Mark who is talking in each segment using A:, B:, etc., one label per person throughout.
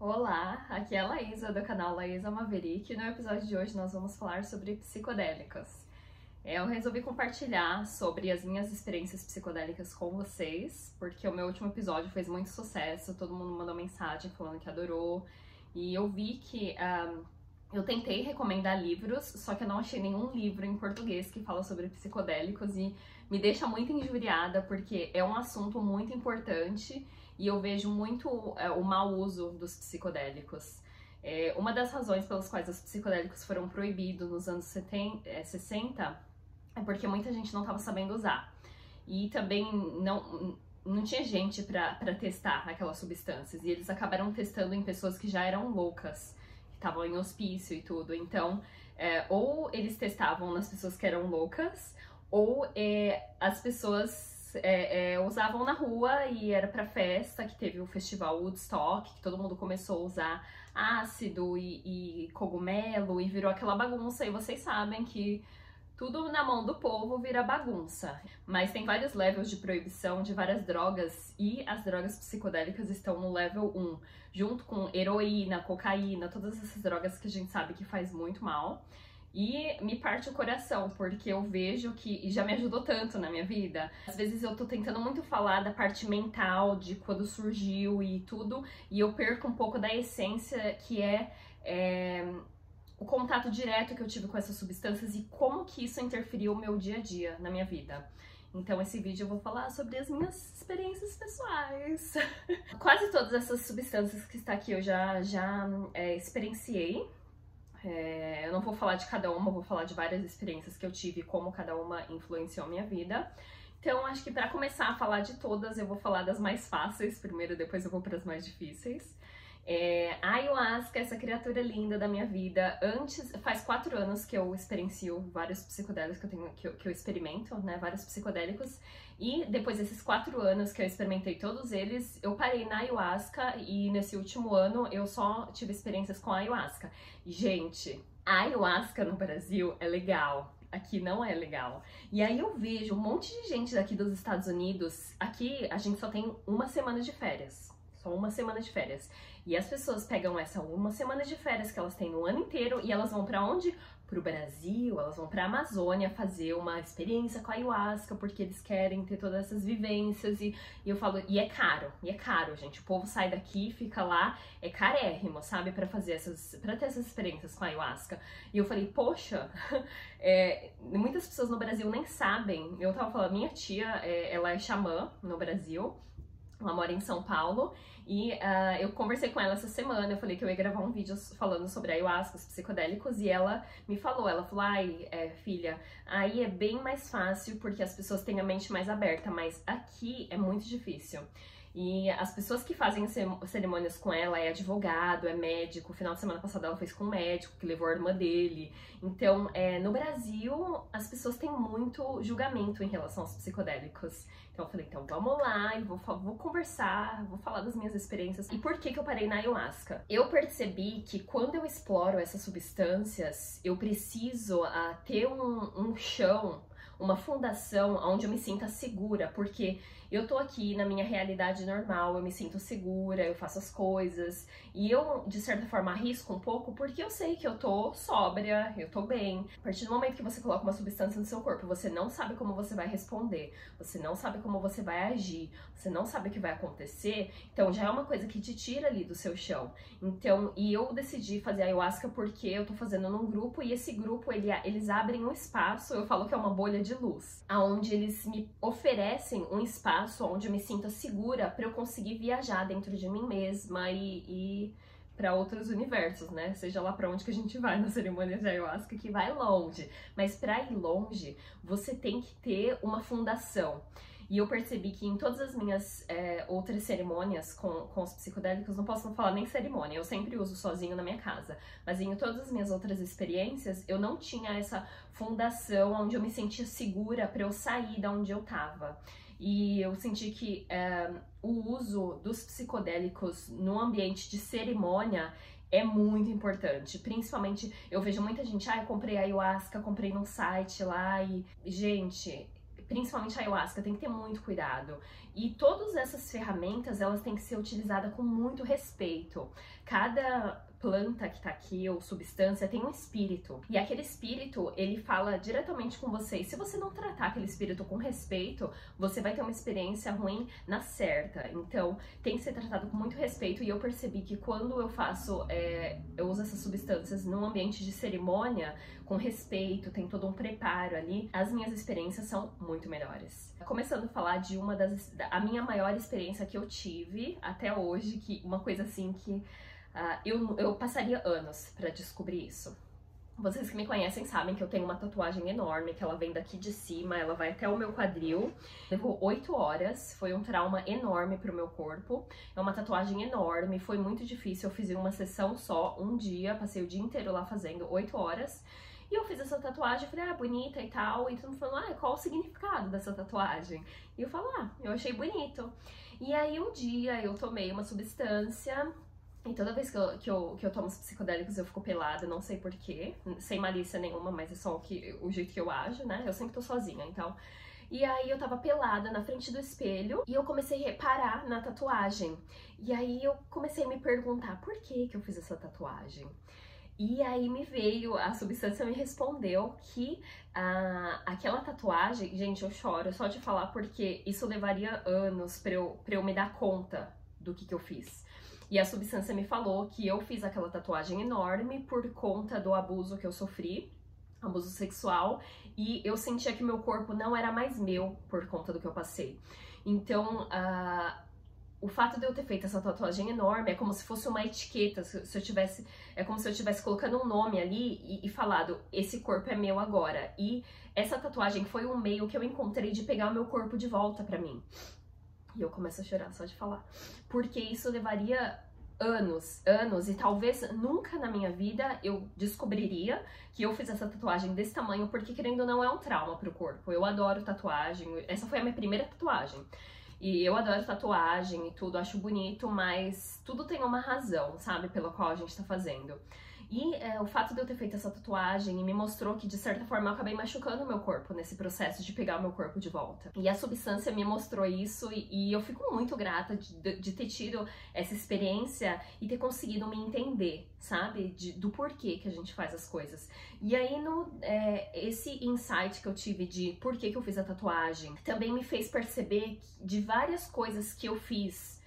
A: Olá, aqui é a Laísa do canal Laísa Maverick e no episódio de hoje nós vamos falar sobre psicodélicas. É, eu resolvi compartilhar sobre as minhas experiências psicodélicas com vocês, porque o meu último episódio fez muito sucesso, todo mundo mandou mensagem falando que adorou, e eu vi que um, eu tentei recomendar livros, só que eu não achei nenhum livro em português que fala sobre psicodélicos e me deixa muito injuriada porque é um assunto muito importante e eu vejo muito é, o mau uso dos psicodélicos. É, uma das razões pelas quais os psicodélicos foram proibidos nos anos 70, é, 60 é porque muita gente não estava sabendo usar. E também não, não tinha gente para testar aquelas substâncias. E eles acabaram testando em pessoas que já eram loucas estavam em hospício e tudo. Então, é, ou eles testavam nas pessoas que eram loucas, ou é, as pessoas é, é usavam na rua e era para festa, que teve o festival Woodstock, que todo mundo começou a usar ácido e, e cogumelo e virou aquela bagunça. E vocês sabem que tudo na mão do povo vira bagunça. Mas tem vários levels de proibição de várias drogas e as drogas psicodélicas estão no level 1, junto com heroína, cocaína, todas essas drogas que a gente sabe que faz muito mal. E me parte o coração, porque eu vejo que e já me ajudou tanto na minha vida. Às vezes eu tô tentando muito falar da parte mental, de quando surgiu e tudo, e eu perco um pouco da essência que é, é o contato direto que eu tive com essas substâncias e como que isso interferiu no meu dia a dia, na minha vida. Então, esse vídeo eu vou falar sobre as minhas experiências pessoais. Quase todas essas substâncias que está aqui eu já, já é, experienciei. É, eu não vou falar de cada uma, vou falar de várias experiências que eu tive como cada uma influenciou minha vida. Então, acho que para começar a falar de todas, eu vou falar das mais fáceis primeiro, depois eu vou para as mais difíceis. É, a ayahuasca, essa criatura linda da minha vida, antes, faz quatro anos que eu experiencio vários psicodélicos que eu tenho, que eu, que eu experimento, né, vários psicodélicos, e depois desses quatro anos que eu experimentei todos eles, eu parei na ayahuasca e nesse último ano eu só tive experiências com ayahuasca. Gente, a ayahuasca no Brasil é legal, aqui não é legal. E aí eu vejo um monte de gente daqui dos Estados Unidos, aqui a gente só tem uma semana de férias só uma semana de férias. E as pessoas pegam essa uma semana de férias que elas têm no ano inteiro e elas vão para onde? Pro Brasil, elas vão pra Amazônia fazer uma experiência com a ayahuasca, porque eles querem ter todas essas vivências. E, e eu falo, e é caro, e é caro, gente. O povo sai daqui, fica lá, é carérrimo, sabe, para fazer essas, para ter essas experiências com a ayahuasca. E eu falei, poxa, é, muitas pessoas no Brasil nem sabem. Eu tava falando, minha tia, é, ela é xamã no Brasil. Ela mora em São Paulo e uh, eu conversei com ela essa semana. Eu falei que eu ia gravar um vídeo falando sobre ayahuasca, os psicodélicos, e ela me falou: ela falou, ai, é, filha, aí é bem mais fácil porque as pessoas têm a mente mais aberta, mas aqui é muito difícil. E as pessoas que fazem cerimônias com ela é advogado, é médico. Final de semana passada ela fez com um médico que levou a irmã dele. Então, é, no Brasil, as pessoas têm muito julgamento em relação aos psicodélicos. Então eu falei, então vamos lá e vou, vou conversar, vou falar das minhas experiências. E por que, que eu parei na ayahuasca? Eu percebi que quando eu exploro essas substâncias, eu preciso uh, ter um, um chão uma fundação onde eu me sinta segura, porque eu tô aqui na minha realidade normal, eu me sinto segura, eu faço as coisas e eu, de certa forma, arrisco um pouco porque eu sei que eu tô sóbria, eu tô bem. A partir do momento que você coloca uma substância no seu corpo, você não sabe como você vai responder, você não sabe como você vai agir, você não sabe o que vai acontecer, então já é uma coisa que te tira ali do seu chão. Então, e eu decidi fazer ayahuasca porque eu tô fazendo num grupo e esse grupo ele, eles abrem um espaço, eu falo que é uma bolha de luz, aonde eles me oferecem um espaço espaço onde me sinta segura para eu conseguir viajar dentro de mim mesma e, e para outros universos, né? Seja lá para onde que a gente vai na cerimônia de ayahuasca, que vai longe. Mas para ir longe, você tem que ter uma fundação. E eu percebi que em todas as minhas é, outras cerimônias com, com os psicodélicos, não posso falar nem cerimônia, eu sempre uso sozinho na minha casa. Mas em todas as minhas outras experiências, eu não tinha essa fundação onde eu me sentia segura para eu sair da onde eu tava. E eu senti que é, o uso dos psicodélicos no ambiente de cerimônia é muito importante. Principalmente, eu vejo muita gente, ah, eu comprei ayahuasca, comprei num site lá e. Gente, principalmente a ayahuasca, tem que ter muito cuidado. E todas essas ferramentas, elas têm que ser utilizadas com muito respeito. Cada planta que tá aqui ou substância tem um espírito. E aquele espírito, ele fala diretamente com você. E se você não tratar aquele espírito com respeito, você vai ter uma experiência ruim na certa. Então, tem que ser tratado com muito respeito. E eu percebi que quando eu faço, é, eu uso essas substâncias num ambiente de cerimônia, com respeito, tem todo um preparo ali, as minhas experiências são muito melhores. Começando a falar de uma das. a minha maior experiência que eu tive até hoje, que uma coisa assim que Uh, eu, eu passaria anos para descobrir isso. Vocês que me conhecem sabem que eu tenho uma tatuagem enorme, que ela vem daqui de cima, ela vai até o meu quadril. Levou oito horas, foi um trauma enorme pro meu corpo. É uma tatuagem enorme, foi muito difícil. Eu fiz uma sessão só, um dia, passei o dia inteiro lá fazendo, oito horas. E eu fiz essa tatuagem, falei, ah, bonita e tal. E todo mundo falou, ah, qual o significado dessa tatuagem? E eu falo, ah, eu achei bonito. E aí um dia eu tomei uma substância e toda vez que eu, que eu, que eu tomo os psicodélicos eu fico pelada, não sei porquê, sem malícia nenhuma, mas é só o, que, o jeito que eu ajo, né? Eu sempre tô sozinha, então. E aí eu tava pelada na frente do espelho e eu comecei a reparar na tatuagem. E aí eu comecei a me perguntar por que que eu fiz essa tatuagem. E aí me veio, a substância me respondeu que ah, aquela tatuagem, gente, eu choro só de falar porque isso levaria anos pra eu, pra eu me dar conta do que que eu fiz. E a substância me falou que eu fiz aquela tatuagem enorme por conta do abuso que eu sofri, abuso sexual, e eu sentia que meu corpo não era mais meu por conta do que eu passei. Então, uh, o fato de eu ter feito essa tatuagem enorme é como se fosse uma etiqueta, se eu tivesse, é como se eu estivesse colocando um nome ali e, e, falado, esse corpo é meu agora. E essa tatuagem foi um meio que eu encontrei de pegar o meu corpo de volta para mim. E eu começo a chorar só de falar. Porque isso levaria anos, anos, e talvez nunca na minha vida eu descobriria que eu fiz essa tatuagem desse tamanho, porque querendo ou não é um trauma pro corpo. Eu adoro tatuagem, essa foi a minha primeira tatuagem. E eu adoro tatuagem e tudo, acho bonito, mas tudo tem uma razão, sabe, pela qual a gente tá fazendo. E é, o fato de eu ter feito essa tatuagem me mostrou que, de certa forma, eu acabei machucando o meu corpo nesse processo de pegar o meu corpo de volta. E a substância me mostrou isso e, e eu fico muito grata de, de, ter tido essa experiência e ter conseguido me entender, sabe? De, do porquê que a gente faz as coisas. E aí, no, é, esse insight que eu tive de por que, que eu fiz a tatuagem também me fez perceber de várias coisas que eu fiz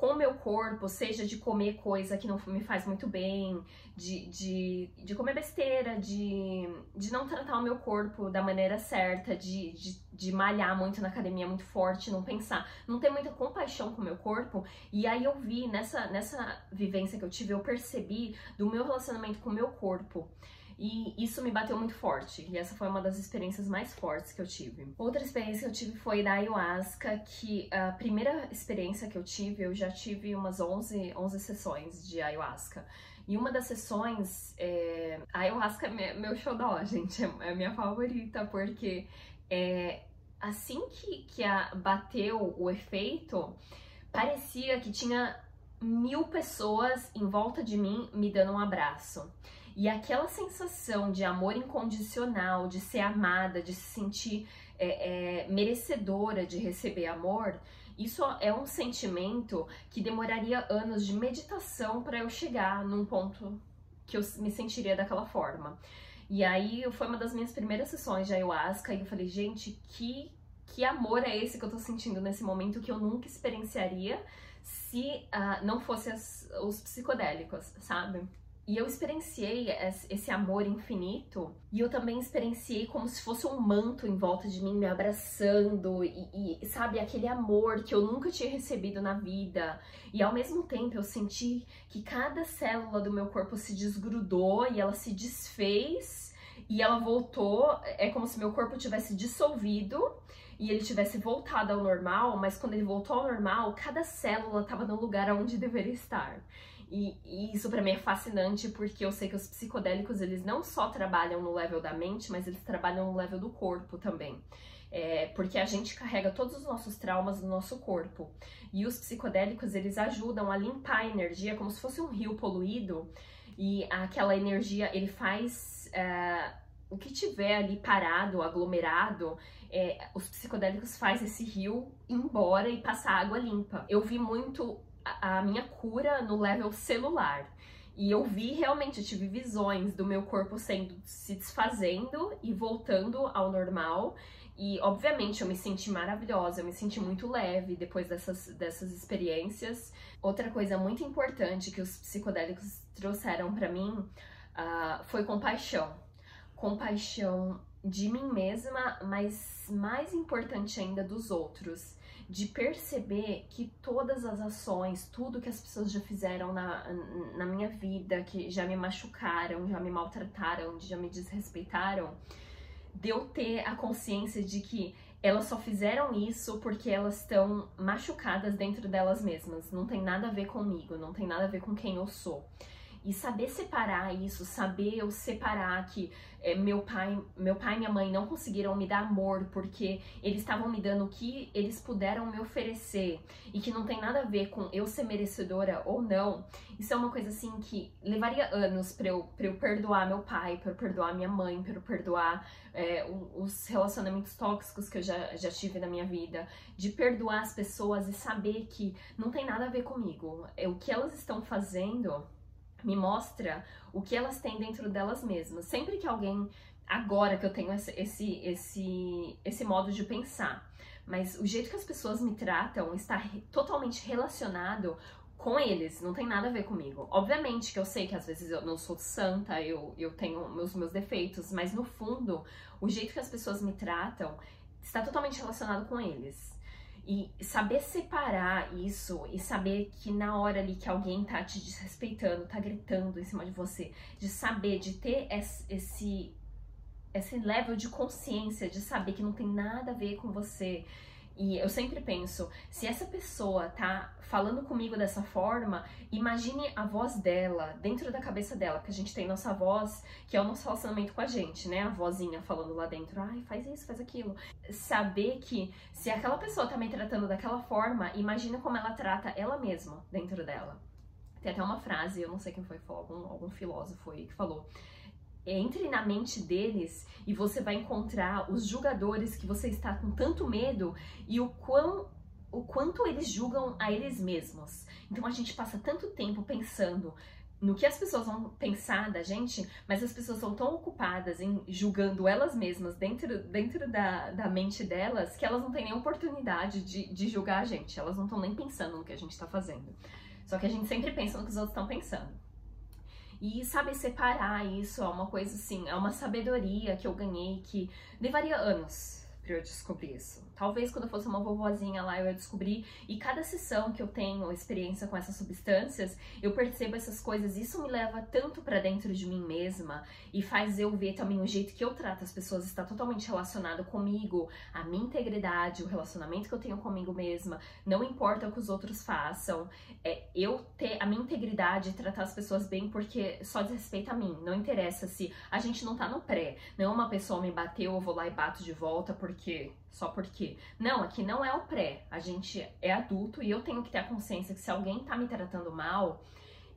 A: com o meu corpo, seja de comer coisa que não me faz muito bem, de, de, de comer besteira, de, de não tratar o meu corpo da maneira certa, de, de, de malhar muito na academia muito forte, não pensar, não ter muita compaixão com o meu corpo. E aí eu vi, nessa, nessa vivência que eu tive, eu percebi do meu relacionamento com o meu corpo. E isso me bateu muito forte. E essa foi uma das experiências mais fortes que eu tive. Outra experiência que eu tive foi da ayahuasca, que a primeira experiência que eu tive, eu já tive umas 11, 11 sessões de ayahuasca. E uma das sessões, é... a ayahuasca é meu xodó, gente, é a minha favorita, porque é... assim que, que a... bateu o efeito, parecia que tinha mil pessoas em volta de mim me dando um abraço. E aquela sensação de amor incondicional, de ser amada, de se sentir é, é, merecedora de receber amor, isso é um sentimento que demoraria anos de meditação para eu chegar num ponto que eu me sentiria daquela forma. E aí foi uma das minhas primeiras sessões de ayahuasca e eu falei, gente, que, que amor é esse que eu tô sentindo nesse momento que eu nunca experienciaria se uh, não fosse as, os psicodélicos, sabe? E eu experienciei esse amor infinito e eu também experienciei como se fosse um manto em volta de mim me abraçando e, e, sabe aquele amor que eu nunca tinha recebido na vida. E ao mesmo tempo eu senti que cada célula do meu corpo se desgrudou e ela se desfez e ela voltou. É como se meu corpo tivesse dissolvido e ele tivesse voltado ao normal, mas quando ele voltou ao normal, cada célula estava no lugar onde deveria estar. E, e isso para mim é fascinante porque eu sei que os psicodélicos eles não só trabalham no level da mente, mas eles trabalham no level do corpo também. É, porque a gente carrega todos os nossos traumas no nosso corpo. E os psicodélicos eles ajudam a limpar a energia como se fosse um rio poluído. E aquela energia ele faz. É, o que tiver ali parado, aglomerado, é, os psicodélicos faz esse rio ir embora e passar água limpa. Eu vi muito a, a minha cura no level celular. E eu vi realmente, eu tive visões do meu corpo sendo se desfazendo e voltando ao normal. E obviamente eu me senti maravilhosa, eu me senti muito leve depois dessas, dessas experiências. Outra coisa muito importante que os psicodélicos trouxeram para mim uh, foi compaixão. Compaixão de mim mesma, mas mais importante ainda dos outros de perceber que todas as ações, tudo que as pessoas já fizeram na, na minha vida, que já me machucaram, já me maltrataram, já me desrespeitaram, de eu ter a consciência de que elas só fizeram isso porque elas estão machucadas dentro delas mesmas. Não tem nada a ver comigo, não tem nada a ver com quem eu sou. E saber separar isso, saber eu separar que é, meu pai, meu pai e minha mãe não conseguiram me dar amor porque eles estavam me dando o que eles puderam me oferecer e que não tem nada a ver com eu ser merecedora ou não. Isso é uma coisa assim que levaria anos para eu, eu perdoar meu pai, para eu perdoar minha mãe, para eu perdoar é, os relacionamentos tóxicos que eu já, já tive na minha vida, de perdoar as pessoas e saber que não tem nada a ver comigo. É, o que elas estão fazendo me mostra o que elas têm dentro delas mesmas. Sempre que alguém, agora que eu tenho esse, esse, esse, esse modo de pensar, mas o jeito que as pessoas me tratam está totalmente relacionado com eles, não tem nada a ver comigo. Obviamente que eu sei que às vezes eu não sou santa, eu, eu tenho meus, meus defeitos, mas no fundo, o jeito que as pessoas me tratam está totalmente relacionado com eles. E saber separar isso e saber que na hora ali que alguém tá te desrespeitando, tá gritando em cima de você, de saber, de ter esse, esse level de consciência, de saber que não tem nada a ver com você, e eu sempre penso, se essa pessoa tá falando comigo dessa forma, imagine a voz dela, dentro da cabeça dela, porque a gente tem nossa voz, que é o nosso relacionamento com a gente, né? A vozinha falando lá dentro, ai, faz isso, faz aquilo. Saber que se aquela pessoa tá me tratando daquela forma, imagina como ela trata ela mesma dentro dela. Tem até uma frase, eu não sei quem foi, algum, algum filósofo aí que falou entre na mente deles e você vai encontrar os julgadores que você está com tanto medo e o quão o quanto eles julgam a eles mesmos. Então a gente passa tanto tempo pensando no que as pessoas vão pensar da gente, mas as pessoas são tão ocupadas em julgando elas mesmas dentro, dentro da, da mente delas que elas não têm nem oportunidade de, de julgar a gente. Elas não estão nem pensando no que a gente está fazendo. Só que a gente sempre pensa no que os outros estão pensando. E saber separar isso é uma coisa assim, é uma sabedoria que eu ganhei que levaria anos para eu descobrir isso. Talvez quando eu fosse uma vovozinha lá eu ia descobrir, e cada sessão que eu tenho experiência com essas substâncias, eu percebo essas coisas. Isso me leva tanto para dentro de mim mesma e faz eu ver também o jeito que eu trato as pessoas está totalmente relacionado comigo, a minha integridade, o relacionamento que eu tenho comigo mesma. Não importa o que os outros façam, é eu ter a minha integridade e tratar as pessoas bem porque só diz respeito a mim. Não interessa se a gente não tá no pré, não é uma pessoa me bateu, eu vou lá e bato de volta porque só porque. Não, aqui não é o pré. A gente é adulto e eu tenho que ter a consciência que se alguém tá me tratando mal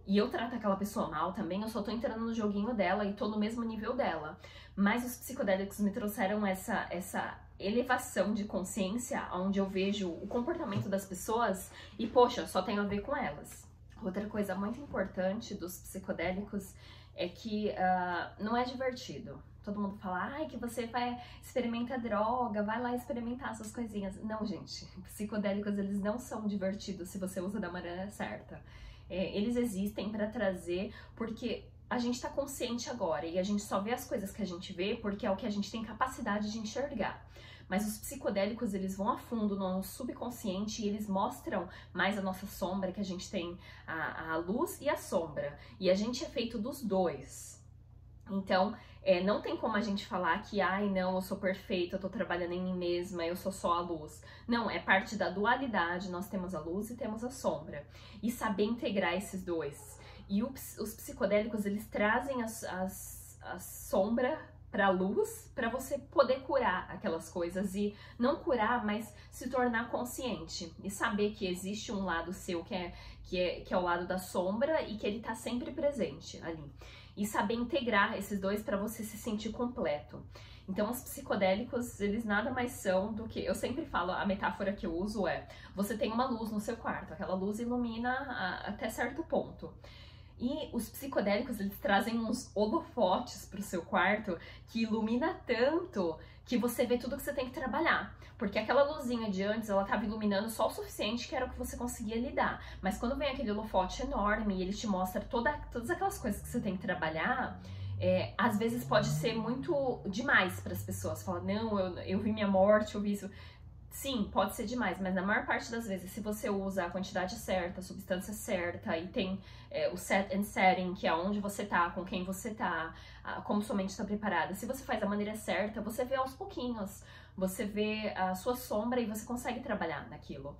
A: e eu trato aquela pessoa mal também, eu só tô entrando no joguinho dela e tô no mesmo nível dela. Mas os psicodélicos me trouxeram essa, essa elevação de consciência onde eu vejo o comportamento das pessoas e, poxa, só tem a ver com elas. Outra coisa muito importante dos psicodélicos é que uh, não é divertido. Todo mundo fala, ai, que você vai experimentar droga, vai lá experimentar essas coisinhas. Não, gente, psicodélicos eles não são divertidos se você usa da maneira certa. É, eles existem para trazer, porque a gente está consciente agora e a gente só vê as coisas que a gente vê porque é o que a gente tem capacidade de enxergar. Mas os psicodélicos, eles vão a fundo no nosso subconsciente e eles mostram mais a nossa sombra, que a gente tem a, a luz e a sombra. E a gente é feito dos dois. Então, é, não tem como a gente falar que, ai, não, eu sou perfeita, eu tô trabalhando em mim mesma, eu sou só a luz. Não, é parte da dualidade, nós temos a luz e temos a sombra. E saber integrar esses dois. E o, os psicodélicos, eles trazem as, as, a sombra para a luz para você poder curar aquelas coisas e não curar, mas se tornar consciente e saber que existe um lado seu que é que é, que é o lado da sombra e que ele está sempre presente ali. E saber integrar esses dois para você se sentir completo. Então, os psicodélicos, eles nada mais são do que. Eu sempre falo, a metáfora que eu uso é: você tem uma luz no seu quarto, aquela luz ilumina a, até certo ponto. E os psicodélicos, eles trazem uns holofotes para o seu quarto que ilumina tanto que você vê tudo que você tem que trabalhar. Porque aquela luzinha de antes, ela estava iluminando só o suficiente que era o que você conseguia lidar. Mas quando vem aquele holofote enorme e ele te mostra toda, todas aquelas coisas que você tem que trabalhar, é, às vezes pode ser muito demais para as pessoas. Falar, não, eu, eu vi minha morte, eu vi isso. Sim, pode ser demais, mas na maior parte das vezes, se você usa a quantidade certa, a substância certa e tem é, o set and setting, que é onde você tá, com quem você tá, como sua mente está preparada, se você faz da maneira certa, você vê aos pouquinhos, você vê a sua sombra e você consegue trabalhar naquilo.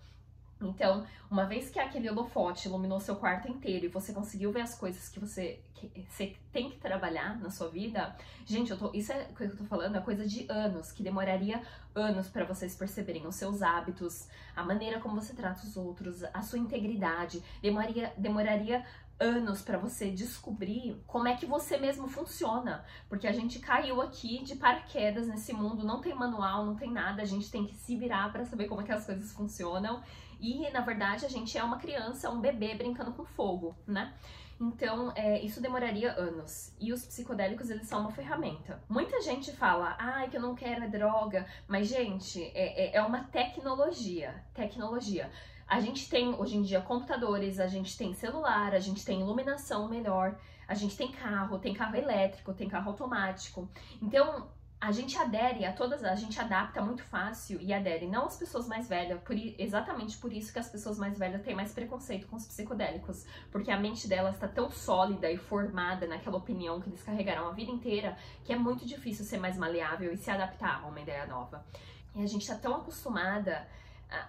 A: Então, uma vez que aquele holofote iluminou seu quarto inteiro e você conseguiu ver as coisas que você, que você tem que trabalhar na sua vida, gente, eu tô, isso é o que eu tô falando, é coisa de anos, que demoraria anos para vocês perceberem os seus hábitos, a maneira como você trata os outros, a sua integridade, demoraria, demoraria anos para você descobrir como é que você mesmo funciona, porque a gente caiu aqui de paraquedas nesse mundo, não tem manual, não tem nada, a gente tem que se virar para saber como é que as coisas funcionam. E na verdade a gente é uma criança, um bebê brincando com fogo, né? Então, é, isso demoraria anos. E os psicodélicos, eles são uma ferramenta. Muita gente fala, ai, que eu não quero é droga. Mas, gente, é, é, é uma tecnologia. Tecnologia. A gente tem hoje em dia computadores, a gente tem celular, a gente tem iluminação melhor, a gente tem carro, tem carro elétrico, tem carro automático. Então, a gente adere a todas, a gente adapta muito fácil e adere não as pessoas mais velhas, por, exatamente por isso que as pessoas mais velhas têm mais preconceito com os psicodélicos, porque a mente delas está tão sólida e formada naquela opinião que eles carregaram a vida inteira, que é muito difícil ser mais maleável e se adaptar a uma ideia nova. E a gente está tão acostumada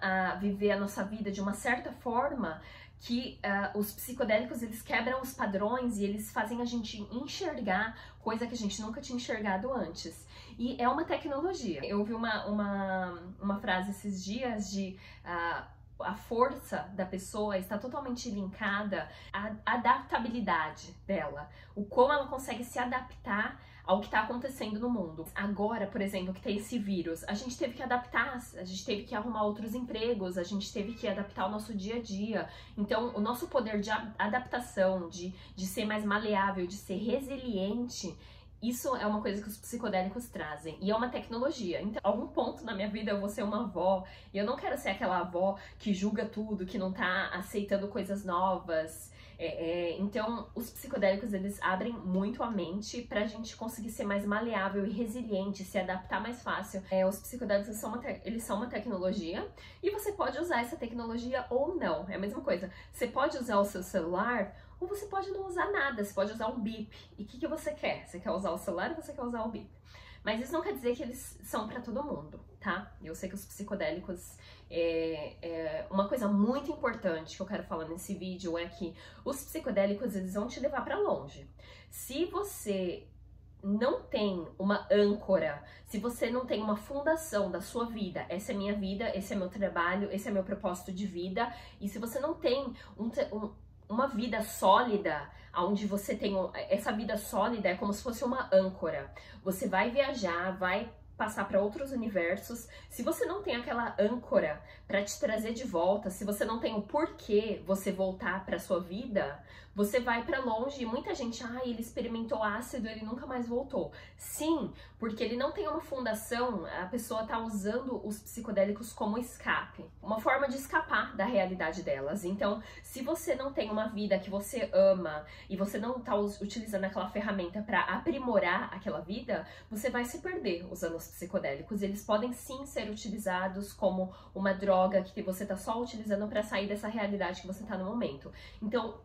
A: a, viver a nossa vida de uma certa forma que uh, os psicodélicos eles quebram os padrões e eles fazem a gente enxergar coisa que a gente nunca tinha enxergado antes. E é uma tecnologia. Eu ouvi uma, uma, uma frase esses dias de uh, a força da pessoa está totalmente linkada à adaptabilidade dela, o como ela consegue se adaptar ao que está acontecendo no mundo. Agora, por exemplo, que tem esse vírus, a gente teve que adaptar, a gente teve que arrumar outros empregos, a gente teve que adaptar o nosso dia a dia. Então, o nosso poder de adaptação, de, de ser mais maleável, de ser resiliente, isso é uma coisa que os psicodélicos trazem e é uma tecnologia. Então, algum ponto na minha vida eu vou ser uma avó e eu não quero ser aquela avó que julga tudo, que não tá aceitando coisas novas. É, é, então, os psicodélicos eles abrem muito a mente pra gente conseguir ser mais maleável e resiliente, se adaptar mais fácil. É, os psicodélicos são uma eles são uma tecnologia e você pode usar essa tecnologia ou não. É a mesma coisa. Você pode usar o seu celular ou você pode não usar nada, você pode usar um bip. E o que, que você quer? Você quer usar o celular ou você quer usar o bip? Mas isso não quer dizer que eles são para todo mundo, tá? Eu sei que os psicodélicos é, é, uma coisa muito importante que eu quero falar nesse vídeo é que os psicodélicos eles vão te levar para longe. Se você não tem uma âncora, se você não tem uma fundação da sua vida, essa é minha vida, esse é meu trabalho, esse é meu propósito de vida, e se você não tem um, um uma vida sólida, onde você tem essa vida sólida é como se fosse uma âncora. Você vai viajar, vai passar para outros universos. Se você não tem aquela âncora para te trazer de volta, se você não tem o porquê você voltar para sua vida, você vai para longe e muita gente, ah, ele experimentou ácido, ele nunca mais voltou. Sim, porque ele não tem uma fundação, a pessoa tá usando os psicodélicos como escape, uma forma de escapar da realidade delas. Então, se você não tem uma vida que você ama e você não tá utilizando aquela ferramenta para aprimorar aquela vida, você vai se perder usando os psicodélicos. Eles podem sim ser utilizados como uma droga que você tá só utilizando para sair dessa realidade que você tá no momento. Então,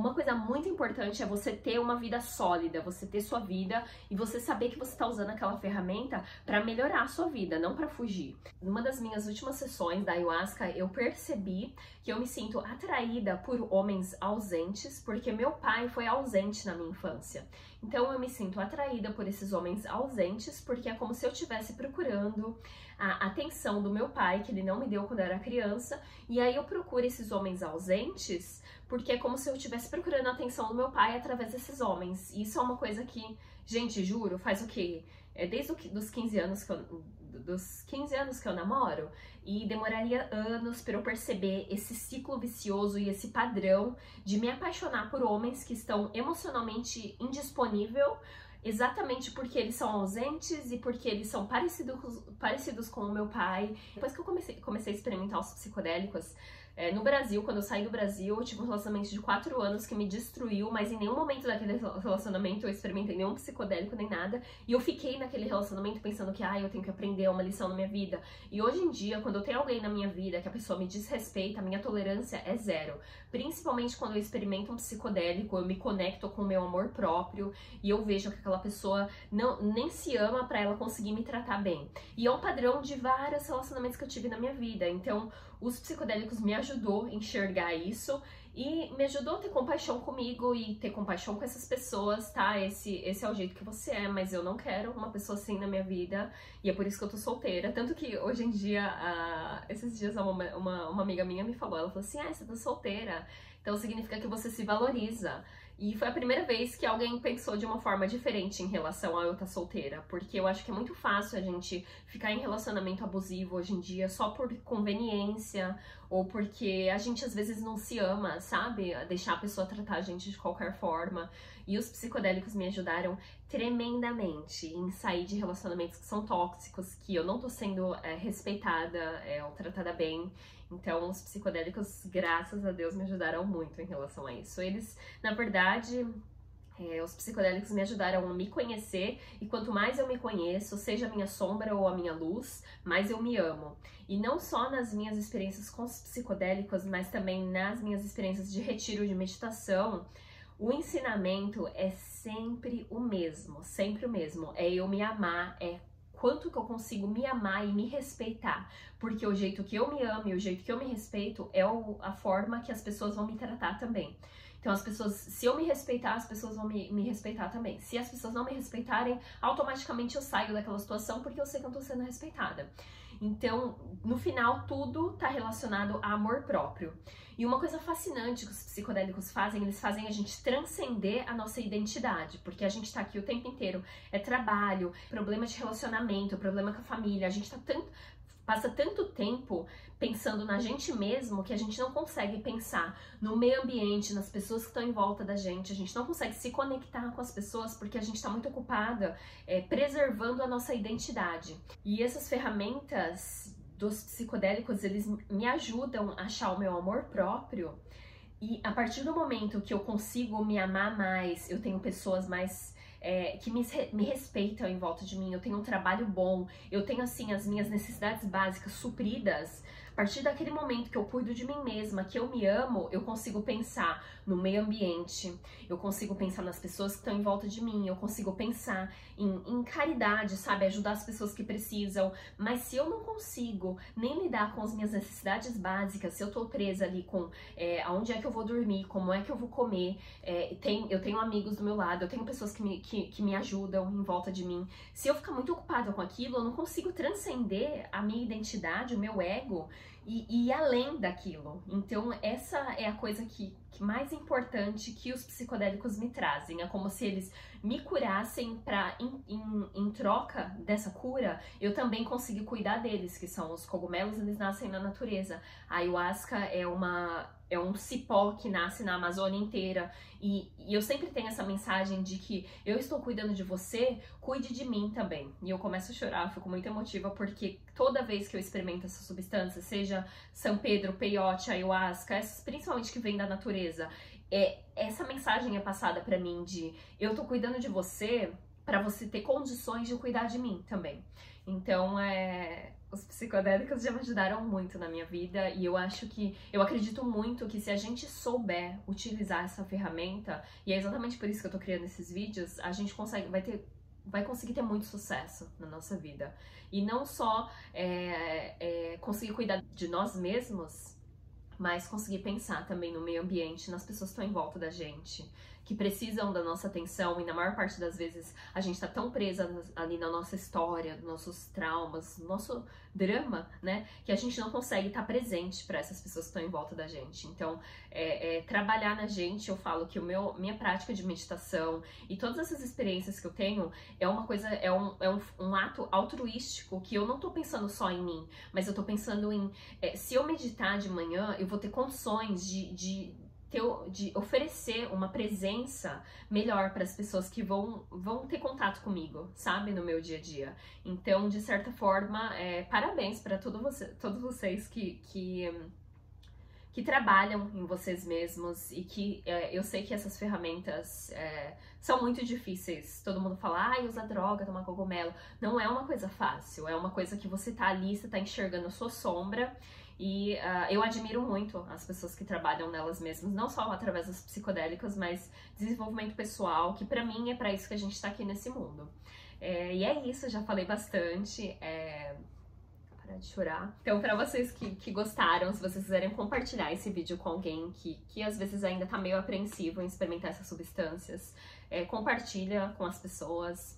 A: uma coisa muito importante é você ter uma vida sólida, você ter sua vida e você saber que você está usando aquela ferramenta para melhorar a sua vida, não para fugir. Numa das minhas últimas sessões da ayahuasca, eu percebi que eu me sinto atraída por homens ausentes, porque meu pai foi ausente na minha infância. Então eu me sinto atraída por esses homens ausentes, porque é como se eu estivesse procurando a atenção do meu pai, que ele não me deu quando eu era criança, e aí eu procuro esses homens ausentes porque é como se eu estivesse procurando a atenção do meu pai através desses homens. E isso é uma coisa que, gente, juro, faz o quê? É desde os 15 anos que eu, dos 15 anos que eu namoro e demoraria anos para eu perceber esse ciclo vicioso e esse padrão de me apaixonar por homens que estão emocionalmente indisponível exatamente porque eles são ausentes e porque eles são parecidos, parecidos com o meu pai. Depois que eu comecei, comecei a experimentar os psicodélicos, é, no Brasil, quando eu saí do Brasil, eu tive um relacionamento de quatro anos que me destruiu, mas em nenhum momento daquele relacionamento eu experimentei nenhum psicodélico nem nada. E eu fiquei naquele relacionamento pensando que, ah, eu tenho que aprender uma lição na minha vida. E hoje em dia, quando eu tenho alguém na minha vida que a pessoa me desrespeita, a minha tolerância é zero. Principalmente quando eu experimento um psicodélico, eu me conecto com o meu amor próprio e eu vejo que aquela pessoa não, nem se ama para ela conseguir me tratar bem. E é um padrão de vários relacionamentos que eu tive na minha vida. Então, os psicodélicos me ajudou a enxergar isso e me ajudou a ter compaixão comigo e ter compaixão com essas pessoas, tá? Esse, esse é o jeito que você é, mas eu não quero uma pessoa assim na minha vida e é por isso que eu tô solteira. Tanto que hoje em dia, uh, esses dias uma, uma, uma amiga minha me falou, ela falou assim, ah, você tá solteira, então significa que você se valoriza. E foi a primeira vez que alguém pensou de uma forma diferente em relação a eu estar solteira, porque eu acho que é muito fácil a gente ficar em relacionamento abusivo hoje em dia só por conveniência ou porque a gente às vezes não se ama, sabe? Deixar a pessoa tratar a gente de qualquer forma. E os psicodélicos me ajudaram tremendamente em sair de relacionamentos que são tóxicos, que eu não tô sendo é, respeitada é, ou tratada bem. Então, os psicodélicos, graças a Deus, me ajudaram muito em relação a isso. Eles, na verdade, é, os psicodélicos me ajudaram a me conhecer e quanto mais eu me conheço, seja a minha sombra ou a minha luz, mais eu me amo. E não só nas minhas experiências com os psicodélicos, mas também nas minhas experiências de retiro de meditação, o ensinamento é sempre o mesmo, sempre o mesmo. É eu me amar, é quanto que eu consigo me amar e me respeitar. Porque o jeito que eu me amo e o jeito que eu me respeito é a forma que as pessoas vão me tratar também. Então, as pessoas, se eu me respeitar, as pessoas vão me, me respeitar também. Se as pessoas não me respeitarem, automaticamente eu saio daquela situação porque eu sei que eu tô sendo respeitada. Então, no final, tudo está relacionado a amor próprio. E uma coisa fascinante que os psicodélicos fazem, eles fazem a gente transcender a nossa identidade, porque a gente está aqui o tempo inteiro. É trabalho, problema de relacionamento, problema com a família. A gente está tanto passa tanto tempo pensando na gente mesmo que a gente não consegue pensar no meio ambiente, nas pessoas que estão em volta da gente, a gente não consegue se conectar com as pessoas porque a gente está muito ocupada é, preservando a nossa identidade. E essas ferramentas dos psicodélicos, eles me ajudam a achar o meu amor próprio. E a partir do momento que eu consigo me amar mais, eu tenho pessoas mais é, que me, me respeitam em volta de mim, eu tenho um trabalho bom, eu tenho assim as minhas necessidades básicas supridas, a partir daquele momento que eu cuido de mim mesma, que eu me amo, eu consigo pensar no meio ambiente, eu consigo pensar nas pessoas que estão em volta de mim, eu consigo pensar em, em caridade, sabe? Ajudar as pessoas que precisam. Mas se eu não consigo nem lidar com as minhas necessidades básicas, se eu tô presa ali com é, aonde é que eu vou dormir, como é que eu vou comer, é, tem, eu tenho amigos do meu lado, eu tenho pessoas que me, que, que me ajudam em volta de mim. Se eu ficar muito ocupada com aquilo, eu não consigo transcender a minha identidade, o meu ego e, e além daquilo. Então, essa é a coisa que, que mais importante que os psicodélicos me trazem. É como se eles me curassem para, em, em, em, troca dessa cura, eu também consegui cuidar deles, que são os cogumelos, eles nascem na natureza. A ayahuasca é uma é um cipó que nasce na Amazônia inteira. E, e, eu sempre tenho essa mensagem de que eu estou cuidando de você, cuide de mim também. E eu começo a chorar, fico muito emotiva, porque toda vez que eu experimento essa substância, seja São Pedro, peiote, ayahuasca, essas principalmente que vêm da natureza, é, essa mensagem é passada para mim de eu tô cuidando de você para você ter condições de cuidar de mim também. Então, é, os psicodélicos já me ajudaram muito na minha vida e eu acho que, eu acredito muito que se a gente souber utilizar essa ferramenta, e é exatamente por isso que eu tô criando esses vídeos, a gente consegue, vai ter vai conseguir ter muito sucesso na nossa vida. E não só é, é, conseguir cuidar de nós mesmos, mas conseguir pensar também no meio ambiente, nas pessoas que estão em volta da gente, que precisam da nossa atenção e na maior parte das vezes a gente tá tão presa ali na nossa história, nossos traumas, nosso drama, né, que a gente não consegue estar tá presente para essas pessoas que estão em volta da gente. Então, é, é, trabalhar na gente, eu falo que o meu minha prática de meditação e todas essas experiências que eu tenho é uma coisa, é um, é um, um ato altruístico que eu não tô pensando só em mim, mas eu tô pensando em é, se eu meditar de manhã, eu vou ter condições de, de ter, de oferecer uma presença melhor para as pessoas que vão, vão ter contato comigo, sabe, no meu dia a dia. Então, de certa forma, é, parabéns para todo você, todos vocês que, que, que trabalham em vocês mesmos e que é, eu sei que essas ferramentas é, são muito difíceis. Todo mundo fala, ai, usa droga, toma cogumelo. Não é uma coisa fácil, é uma coisa que você tá ali, você tá enxergando a sua sombra e uh, eu admiro muito as pessoas que trabalham nelas mesmas, não só através das psicodélicas, mas desenvolvimento pessoal, que para mim é para isso que a gente está aqui nesse mundo. É, e é isso, já falei bastante. É... De chorar. Então, para vocês que, que gostaram, se vocês quiserem compartilhar esse vídeo com alguém que, que às vezes ainda tá meio apreensivo em experimentar essas substâncias, é, compartilha com as pessoas.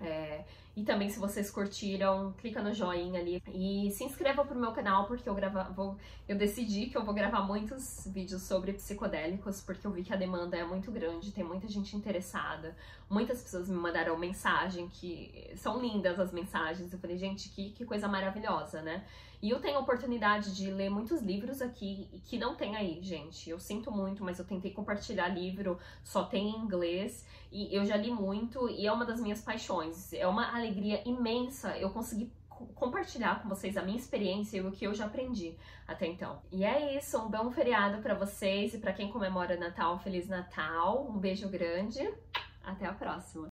A: É, e também, se vocês curtiram, clica no joinha ali e se inscreva pro meu canal, porque eu grava, vou, eu decidi que eu vou gravar muitos vídeos sobre psicodélicos, porque eu vi que a demanda é muito grande, tem muita gente interessada. Muitas pessoas me mandaram mensagem que são lindas as mensagens. Eu falei, gente, que, que coisa maravilhosa, né? E eu tenho a oportunidade de ler muitos livros aqui que não tem aí, gente. Eu sinto muito, mas eu tentei compartilhar livro, só tem em inglês. E eu já li muito e é uma das minhas paixões. É uma alegria imensa eu conseguir compartilhar com vocês a minha experiência e o que eu já aprendi até então. E é isso, um bom feriado para vocês e para quem comemora Natal, feliz Natal. Um beijo grande. Até a próxima.